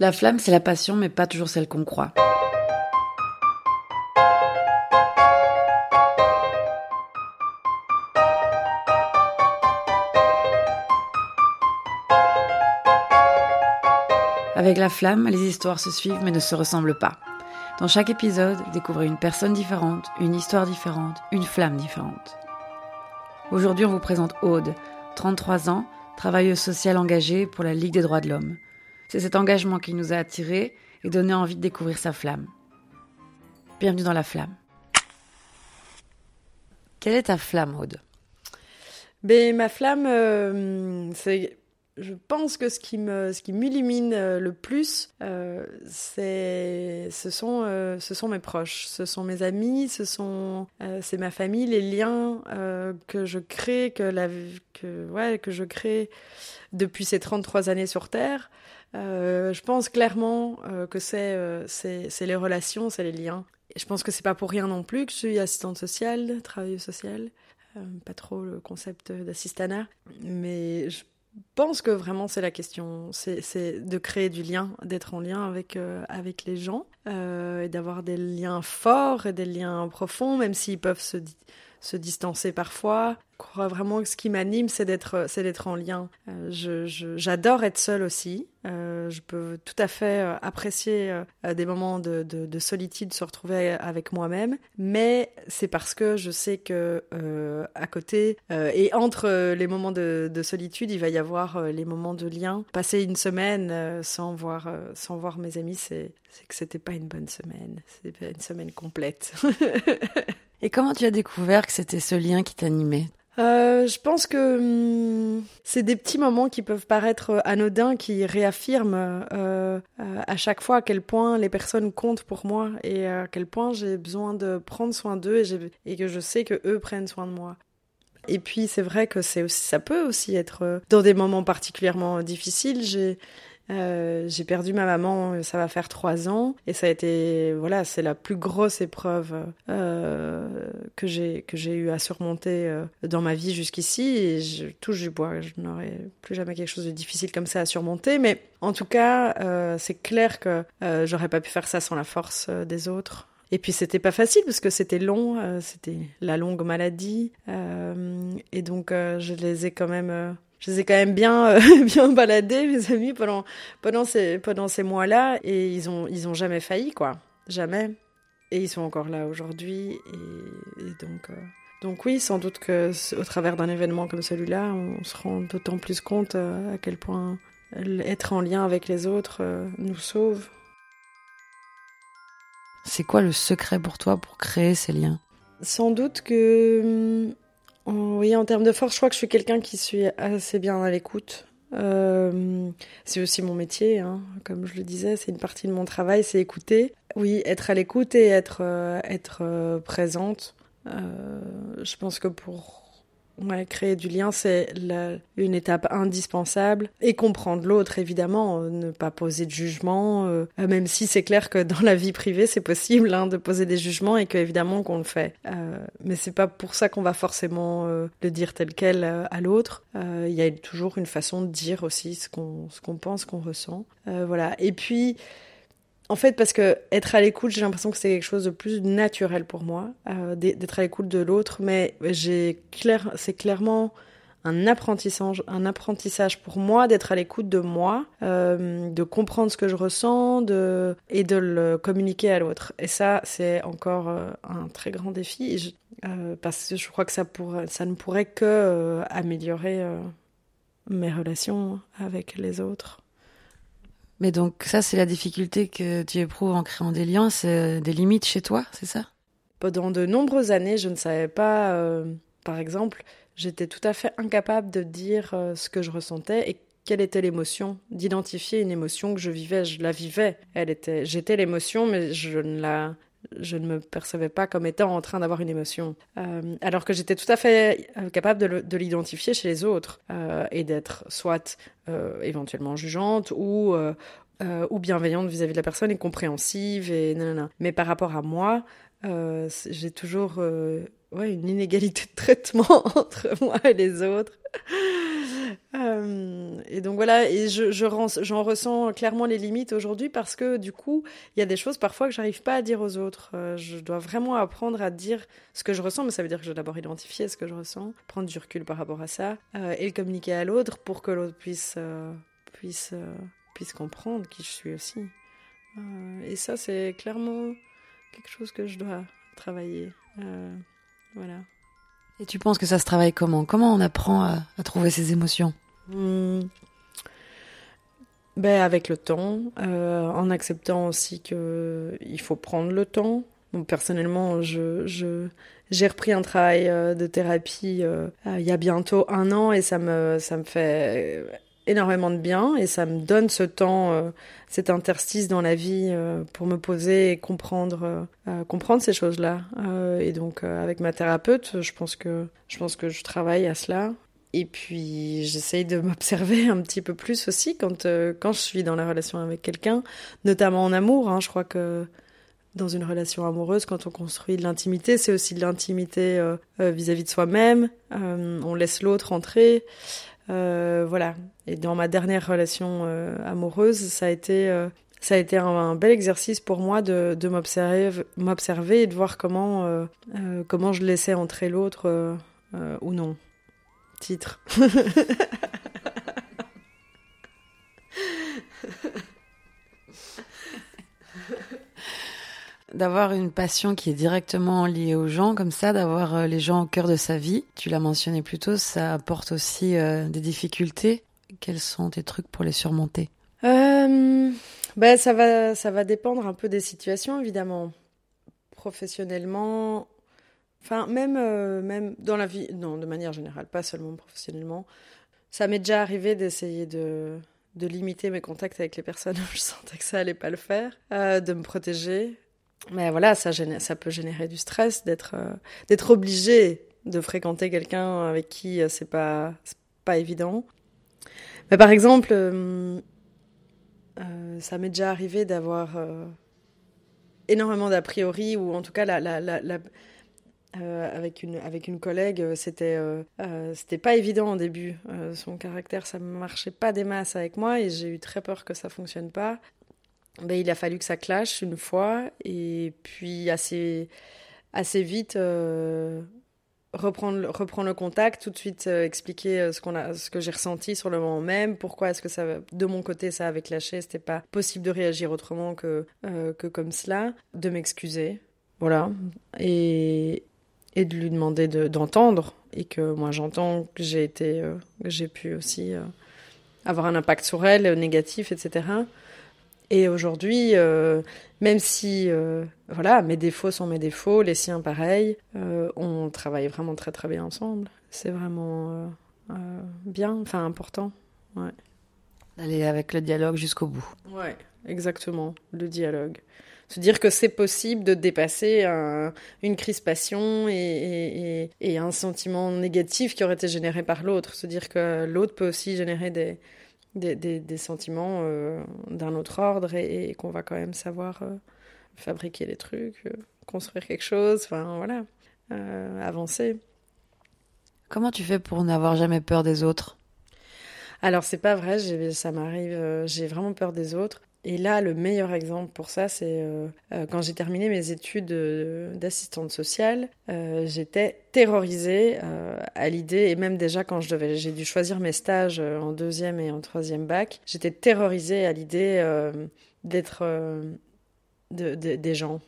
La flamme, c'est la passion, mais pas toujours celle qu'on croit. Avec la flamme, les histoires se suivent mais ne se ressemblent pas. Dans chaque épisode, découvrez une personne différente, une histoire différente, une flamme différente. Aujourd'hui, on vous présente Aude, 33 ans, travailleuse sociale engagée pour la Ligue des droits de l'homme. C'est cet engagement qui nous a attirés et donné envie de découvrir sa flamme. Bienvenue dans la flamme. Quelle est ta flamme, Aude? Ben, Ma flamme, euh, c'est je pense que ce qui m'illumine euh, le plus, euh, ce sont, ce sont mes proches, ce sont mes amis, ce sont, c'est ma famille, les liens que je crée, que la, que, ouais, que je crée depuis ces 33 années sur Terre. Je pense clairement que c'est, c'est, les relations, c'est les liens. Je pense que c'est pas pour rien non plus que je suis assistante sociale, travailleuse sociale. pas trop le concept d'assistanat, mais je pense que vraiment c'est la question, c'est de créer du lien, d'être en lien avec, euh, avec les gens, euh, et d'avoir des liens forts et des liens profonds, même s'ils peuvent se, se distancer parfois. Je crois vraiment que ce qui m'anime, c'est d'être, c'est d'être en lien. Euh, j'adore être seule aussi. Euh, je peux tout à fait euh, apprécier des moments de, de, solitude, se retrouver avec moi-même, mais c'est parce que je sais que à côté et entre les moments de, de, solitude, il va y avoir les moments de lien. Passer une semaine sans voir, sans voir mes amis, c'est, c'est que c'était pas une bonne semaine. C'était une semaine complète. Et comment tu as découvert que c'était ce lien qui t'animait? Euh, je pense que hum, c'est des petits moments qui peuvent paraître anodins, qui réaffirment euh, euh, à chaque fois à quel point les personnes comptent pour moi et à quel point j'ai besoin de prendre soin d'eux et, que je sais que eux prennent soin de moi. Et puis c'est vrai que ça peut aussi être dans des moments particulièrement difficiles. J'ai euh, j'ai perdu ma maman, ça va faire trois ans, et ça a été, voilà, c'est la plus grosse épreuve euh, que j'ai que j'ai eu à surmonter euh, dans ma vie jusqu'ici. Et je touche du bois, je n'aurai plus jamais quelque chose de difficile comme ça à surmonter. Mais en tout cas, c'est clair que j'aurais pas pu faire ça sans la force des autres. Et puis c'était pas facile parce que c'était long, c'était la longue maladie, et donc je les ai quand même je les ai quand même bien euh, bien baladés mes amis pendant pendant ces pendant ces mois-là et ils ont ils ont jamais failli quoi. Jamais. Et ils sont encore là aujourd'hui et, donc euh, donc oui sans doute que au travers d'un événement comme celui-là on se rend d'autant plus compte euh, à quel point être en lien avec les autres nous sauve. C'est quoi le secret pour toi pour créer ces liens? Sans doute que hum, oui, en termes de force, je crois que je suis quelqu'un qui suis assez bien à l'écoute. Euh, c'est aussi mon métier, hein. comme je le disais, c'est une partie de mon travail, c'est écouter. Oui, être à l'écoute et être, euh, être euh, présente. je pense que pour Ouais, créer du lien, c'est une étape indispensable. Et comprendre l'autre, évidemment, euh, ne pas poser de jugement, euh, même si c'est clair que dans la vie privée, c'est possible hein, de poser des jugements et qu'évidemment qu'on le fait. Euh, mais c'est pas pour ça qu'on va forcément euh, le dire tel quel à l'autre. Il y a toujours une façon de dire aussi ce qu'on qu'on pense, qu'on ressent. voilà. Et puis en fait, parce que être à l'écoute, j'ai l'impression que c'est quelque chose de plus naturel pour moi, euh, d'être à l'écoute de l'autre, mais c'est clairement un apprentissage, pour moi d'être à l'écoute de moi, euh, de comprendre ce que je ressens, et de le communiquer à l'autre. Et ça, c'est encore euh, un très grand défi, parce que je crois que ça ça ne pourrait que améliorer mes relations avec les autres. Mais donc ça, c'est la difficulté que tu éprouves en créant des liens, c'est des limites chez toi, c'est ça? Pendant de nombreuses années, je ne savais pas, euh, par exemple, j'étais tout à fait incapable de dire euh, ce que je ressentais et quelle était l'émotion, d'identifier une émotion que je vivais, je la vivais. Elle était, j'étais l'émotion, mais je ne la, je ne me percevais pas comme étant en train d'avoir une émotion. Euh, alors que j'étais tout à fait euh, capable de l'identifier chez les autres euh, et d'être soit éventuellement jugeante ou, ou bienveillante vis-à-vis -vis de la personne et compréhensive. Et nanana. Mais par rapport à moi, j'ai toujours une inégalité de traitement entre moi et les autres. Euh, et donc voilà, et je, j'en ressens clairement les limites aujourd'hui parce que du coup, il y a des choses parfois que j'arrive pas à dire aux autres. Euh, je dois vraiment apprendre à dire ce que je ressens, mais ça veut dire que je dois d'abord identifier ce que je ressens, prendre du recul par rapport à ça euh, et le communiquer à l'autre pour que l'autre puisse, puisse, puisse comprendre qui je suis aussi. et ça, c'est clairement quelque chose que je dois travailler. voilà. Et tu penses que ça se travaille comment? Comment on apprend à trouver ses émotions? Hmm. Ben, avec le temps, euh, en acceptant aussi qu'il faut prendre le temps. personnellement, je, j'ai repris un travail euh, de thérapie euh, il y a bientôt un an et ça me, ça me fait énormément de bien et ça me donne ce temps, cet interstice dans la vie pour me poser et comprendre, comprendre ces choses-là. et donc, avec ma thérapeute, je pense que je pense que je travaille à cela. Et puis j'essaye de m'observer un petit peu plus aussi quand, euh, quand je suis dans la relation avec quelqu'un, notamment en amour. Hein. Je crois que dans une relation amoureuse, quand on construit de l'intimité, c'est aussi de l'intimité euh, euh, vis-à-vis de soi-même. on laisse l'autre entrer. voilà. Et dans ma dernière relation amoureuse, ça a été ça a été un, bel exercice pour moi de, de m'observer et de voir comment comment je laissais entrer l'autre ou non titre. d'avoir une passion qui est directement liée aux gens, comme ça, d'avoir euh, les gens au cœur de sa vie. Tu l'as mentionné plus tôt, ça apporte aussi euh, des difficultés. Quels sont tes trucs pour les surmonter? Euh, ben, ça, va, ça va dépendre un peu des situations, évidemment. Professionnellement, Enfin, même, euh, même dans la vie, non, de manière générale, pas seulement professionnellement. Ça m'est déjà arrivé d'essayer de, de limiter mes contacts avec les personnes où je sentais que ça allait pas le faire, euh, de me protéger. Mais voilà, ça, ça peut générer du stress d'être euh, obligé de fréquenter quelqu'un avec qui c'est pas pas évident. Mais par exemple, ça m'est déjà arrivé d'avoir énormément d'a priori ou en tout cas la, la euh, avec une avec une collègue, euh, c'était euh, c'était pas évident au début. son caractère, ça marchait pas des masses avec moi et j'ai eu très peur que ça fonctionne pas. Ben, il a fallu que ça clash une fois et puis assez assez vite reprendre reprendre le contact, tout de suite expliquer ce qu'on a ce que j'ai ressenti sur le moment même, pourquoi est-ce que ça de mon côté ça avait clashé, c'était pas possible de réagir autrement que que comme cela, de m'excuser. Voilà. Et, et de lui demander d'entendre. Et que moi j'entends que j'ai été euh, j'ai pu aussi euh, avoir un impact sur elle euh, négatif etc et aujourd'hui même si voilà mes défauts sont mes défauts les siens pareil on travaille vraiment très très bien ensemble. C'est vraiment bien enfin important. Ouais. D'aller avec le dialogue jusqu'au bout. Ouais exactement le dialogue se dire que c'est possible de dépasser une crispation et, un sentiment négatif qui aurait été généré par l'autre. Se dire que l'autre peut aussi générer des, des, sentiments euh, d'un autre ordre et, qu'on va quand même savoir euh, fabriquer des trucs, euh, construire quelque chose, enfin voilà, avancer. Comment tu fais pour n'avoir jamais peur des autres? Alors c'est pas vrai, ça m'arrive, j'ai vraiment peur des autres. Et là, le meilleur exemple pour ça, c'est euh, euh, quand j'ai terminé mes études d'assistante sociale, euh, j'étais terrorisée à l'idée, et même déjà quand je devais, j'ai dû choisir mes stages en deuxième et en troisième bac, j'étais terrorisée à l'idée d'être des gens,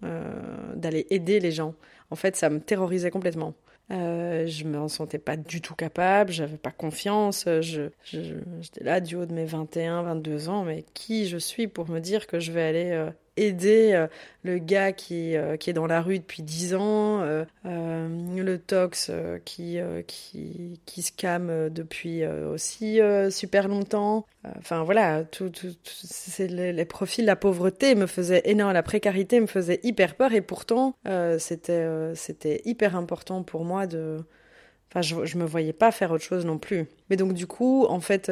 d'aller aider les gens. En fait, ça me terrorisait complètement. Euh, je me sentais pas du tout capable, j'avais pas confiance. Je, j'étais là du haut de mes 21, 22 ans, mais qui je suis pour me dire que je vais aller euh, aider euh, le gars qui, euh, qui est dans la rue depuis 10 ans, euh, le tox qui, qui, qui se calme depuis aussi super longtemps. Enfin voilà, tout, les, les, profils, la pauvreté me faisait énorme, la précarité me faisait hyper peur et pourtant c'était c'était hyper important pour moi de... Enfin, je, je me voyais pas faire autre chose non plus. Mais donc du coup, en fait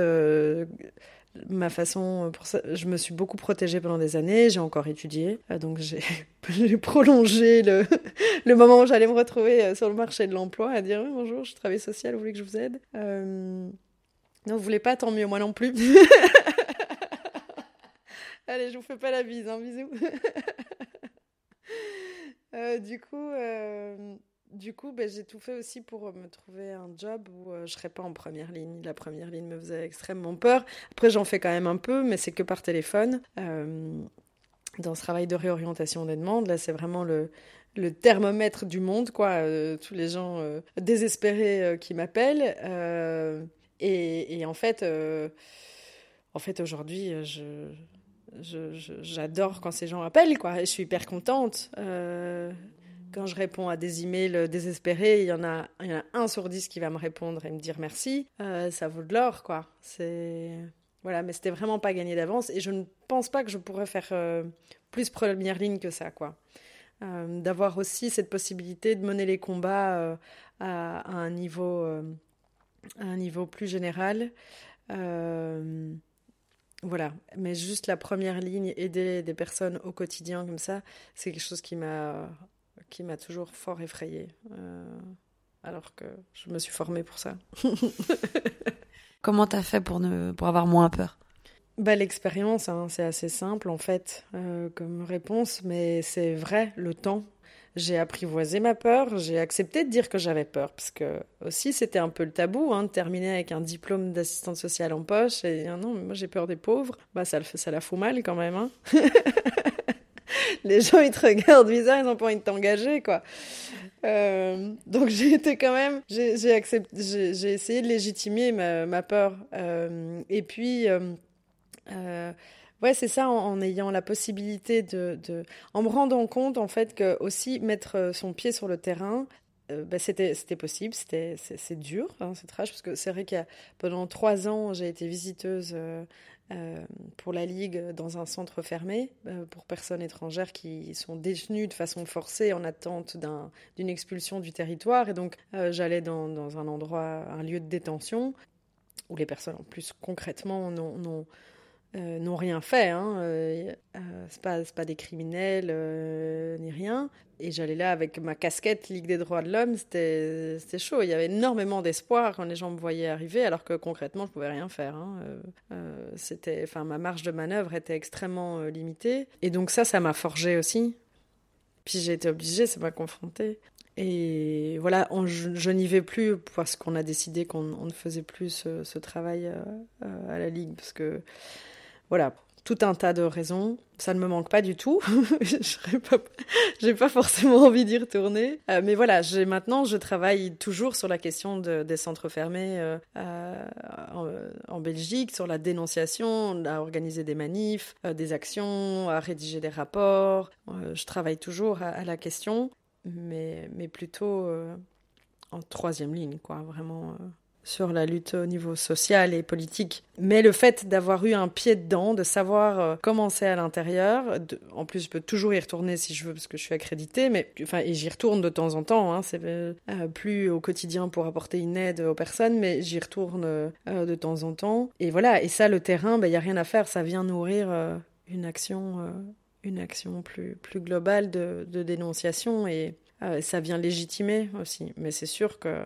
ma façon ça je me suis beaucoup protégée pendant des années j'ai encore étudié euh, donc j'ai prolongé le, moment où j'allais me retrouver euh, sur le marché de l'emploi à dire bonjour je travaille social vous voulez que je vous aide? Euh, Non, vous voulez pas, tant mieux, moi non plus. Allez, je vous fais pas la bise, hein, bisous. Euh, du coup, euh, du coup ben, j'ai tout fait aussi pour me trouver un job où je serais pas en première ligne. La première ligne me faisait extrêmement peur. Après, j'en fais quand même un peu, mais c'est que par téléphone. dans ce travail de réorientation des demandes, là, c'est vraiment le, thermomètre du monde, quoi. tous les gens désespérés qui m'appellent. Et, en fait, euh, en fait aujourd'hui, j'adore quand ces gens appellent, quoi. Je suis hyper contente. Euh, quand je réponds à des emails désespérés, il y en a, un sur dix qui va me répondre et me dire merci. Euh, ça vaut de l'or, quoi. C'est voilà, mais c'était vraiment pas gagné d'avance. Et je ne pense pas que je pourrais faire plus première ligne que ça, quoi. D'avoir aussi cette possibilité de mener les combats à, un niveau à un niveau plus général. Euh, voilà, mais juste la première ligne, aider des personnes au quotidien comme ça, c'est quelque chose qui m'a qui m'a toujours fort effrayée, euh, alors que je me suis formée pour ça. Comment t'as fait pour ne pour avoir moins peur? Bah, l'expérience, hein, c'est assez simple en fait euh, comme réponse, mais c'est vrai, le temps j'ai apprivoisé ma peur, j'ai accepté de dire que j'avais peur, parce que aussi c'était un peu le tabou, hein, de terminer avec un diplôme d'assistante sociale en poche, et ah non, moi j'ai peur des pauvres, bah ça, ça la fout mal quand même. Hein. Les gens ils te regardent bizarre, ils ont pas envie de t'engager, quoi. Euh, donc j'ai été quand même, j'ai j'ai essayé de légitimer ma, peur, euh, et puis. Euh, Ouais, c'est ça, en, ayant la possibilité de, En me rendant compte, en fait, que aussi mettre son pied sur le terrain, bah, c'était, possible, c'est, dur, hein, c'est trash, parce que c'est vrai qu'il y a, pendant trois ans, j'ai été visiteuse pour la Ligue dans un centre fermé pour personnes étrangères qui sont détenues de façon forcée en attente d'un, d'une expulsion du territoire. Et donc, j'allais dans, dans, un endroit, un lieu de détention, où les personnes, en plus, concrètement, n'ont euh, n'ont rien fait. Hein. Euh, euh c'est pas, des criminels euh, ni rien. Et j'allais là avec ma casquette Ligue des droits de l'homme. C'était chaud. Il y avait énormément d'espoir quand les gens me voyaient arriver, alors que concrètement, je pouvais rien faire. Hein. C'était, enfin, ma marge de manœuvre était extrêmement limitée. Et donc ça, ça m'a forgé aussi. Puis j'ai été obligée, ça m'a confrontée. Et voilà, je, n'y vais plus parce qu'on a décidé qu'on ne faisait plus ce, travail à la Ligue, parce que voilà, tout un tas de raisons. Ça ne me manque pas du tout. je pas, pas forcément envie d'y retourner. Euh, mais voilà, maintenant, je travaille toujours sur la question des centres fermés euh, en, Belgique, sur la dénonciation, à organiser des manifs, euh, des actions, à rédiger des rapports. je travaille toujours à, la question, mais, mais plutôt en troisième ligne, quoi, vraiment sur la lutte au niveau social et politique. Mais le fait d'avoir eu un pied dedans, de savoir euh, comment c'est à l'intérieur, en plus je peux toujours y retourner si je veux parce que je suis accréditée, mais enfin et j'y retourne de temps en temps. Hein, c'est euh, plus au quotidien pour apporter une aide aux personnes, mais j'y retourne euh, de temps en temps. Et voilà. Et ça, le terrain, il ben, y a rien à faire. Ça vient nourrir une action, une action plus plus globale de, dénonciation et ça vient légitimer aussi. Mais c'est sûr que euh,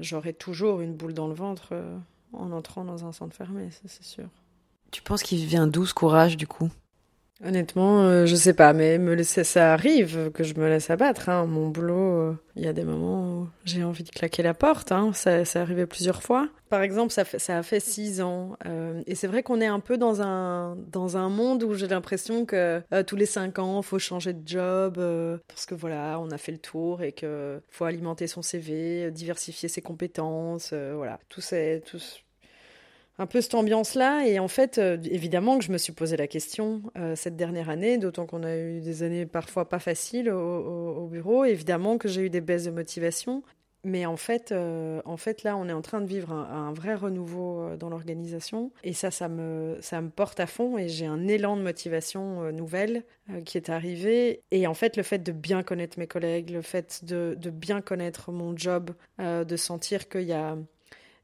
j'aurai toujours une boule dans le ventre euh, en entrant dans un centre fermé, c'est sûr. Tu penses qu'il vient d'où ce courage du coup? Honnêtement, euh, je sais pas, mais me laisser, ça arrive que je me laisse abattre. Hein. Mon boulot, euh, il y a des moments où j'ai envie de claquer la porte. Hein. Ça, ça arrivé plusieurs fois. Par exemple, ça, fait, a fait six ans, euh, et c'est vrai qu'on est un peu dans un dans un monde où j'ai l'impression que tous les cinq ans, faut changer de job parce que voilà, on a fait le tour et que faut alimenter son CV, diversifier ses compétences, voilà, tout ces tout un peu cette ambiance-là. Et en fait, euh, évidemment que je me suis posé la question euh, cette dernière année, d'autant qu'on a eu des années parfois pas faciles au, bureau. Évidemment que j'ai eu des baisses de motivation. Mais en fait, euh, en fait, là, on est en train de vivre un, vrai renouveau dans l'organisation. Et ça, ça me, ça me porte à fond. Et j'ai un élan de motivation nouvelle qui est arrivé. Et en fait, le fait de bien connaître mes collègues, le fait de, de bien connaître mon job, de sentir qu'il y a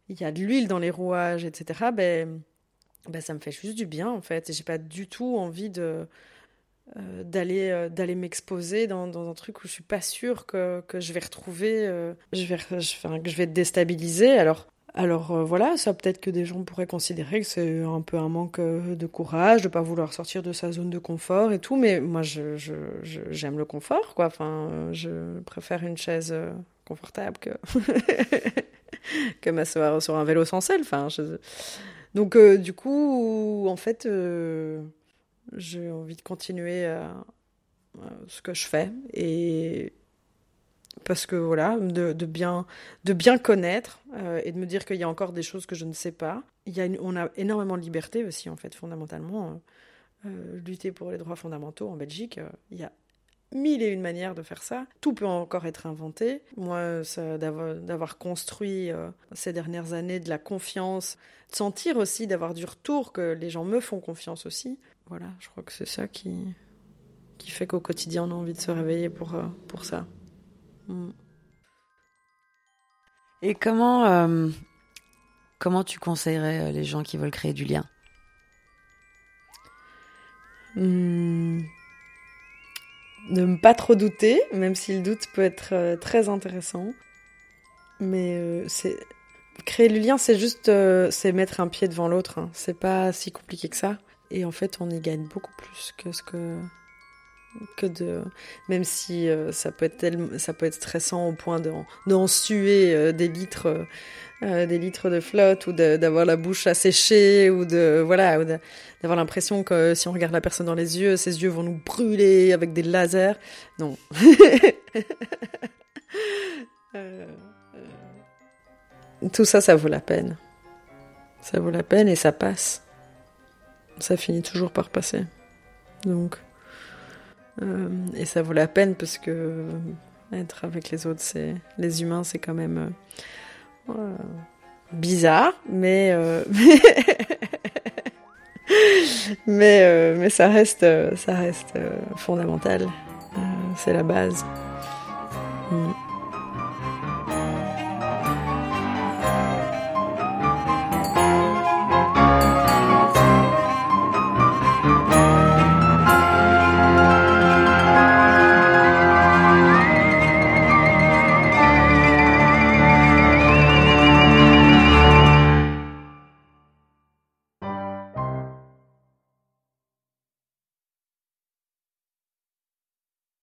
il y a de l'huile dans les rouages, etc., ben, ben, ça me fait juste du bien en fait. Et j'ai pas du tout envie de euh, d'aller euh, d'aller m'exposer dans, dans, un truc où je suis pas sûre que, que je vais retrouver, euh, je vais, que je vais être déstabilisée. Alors Alors voilà, ça peut-être que des gens pourraient considérer que c'est un peu un manque de courage de pas vouloir sortir de sa zone de confort et tout, mais moi j'aime le confort, quoi. Enfin, je préfère une chaise confortable que que m'asseoir sur un vélo sans selle. Enfin, donc du coup, en fait, j'ai envie de continuer ce que je fais et parce que voilà, de, bien, de bien connaître euh, et de me dire qu'il y a encore des choses que je ne sais pas. Il y a on a énormément de liberté aussi, en fait, fondamentalement. Euh, euh, lutter pour les droits fondamentaux en Belgique, il y a mille et une manières de faire ça. Tout peut encore être inventé. Moi, d'avoir construit ces dernières années de la confiance, de sentir aussi, d'avoir du retour, que les gens me font confiance aussi. Voilà, je crois que c'est ça qui, qui fait qu'au quotidien, on a envie de se réveiller pour, pour ça. Mm. Et comment, euh, comment tu conseillerais euh, les gens qui veulent créer du lien? Mm. Ne pas trop douter, même si le doute peut être euh, très intéressant. Mais c'est créer du lien, c'est juste c'est mettre un pied devant l'autre. Hein. C'est pas si compliqué que ça. Et en fait, on y gagne beaucoup plus que ce que que de même si euh, ça peut être ça peut être stressant au point d'en suer euh, des litres euh, des litres de flotte ou d'avoir la bouche asséchée ou de voilà d'avoir l'impression que si on regarde la personne dans les yeux ses yeux vont nous brûler avec des lasers. Non. Tout ça ça vaut la peine. Ça vaut la peine et ça passe. Ça finit toujours par passer. Donc euh, et ça vaut la peine parce que euh, être avec les autres, c'est les humains, c'est quand même euh, bizarre, mais mais mais ça reste ça reste fondamental. c'est la base. Mm.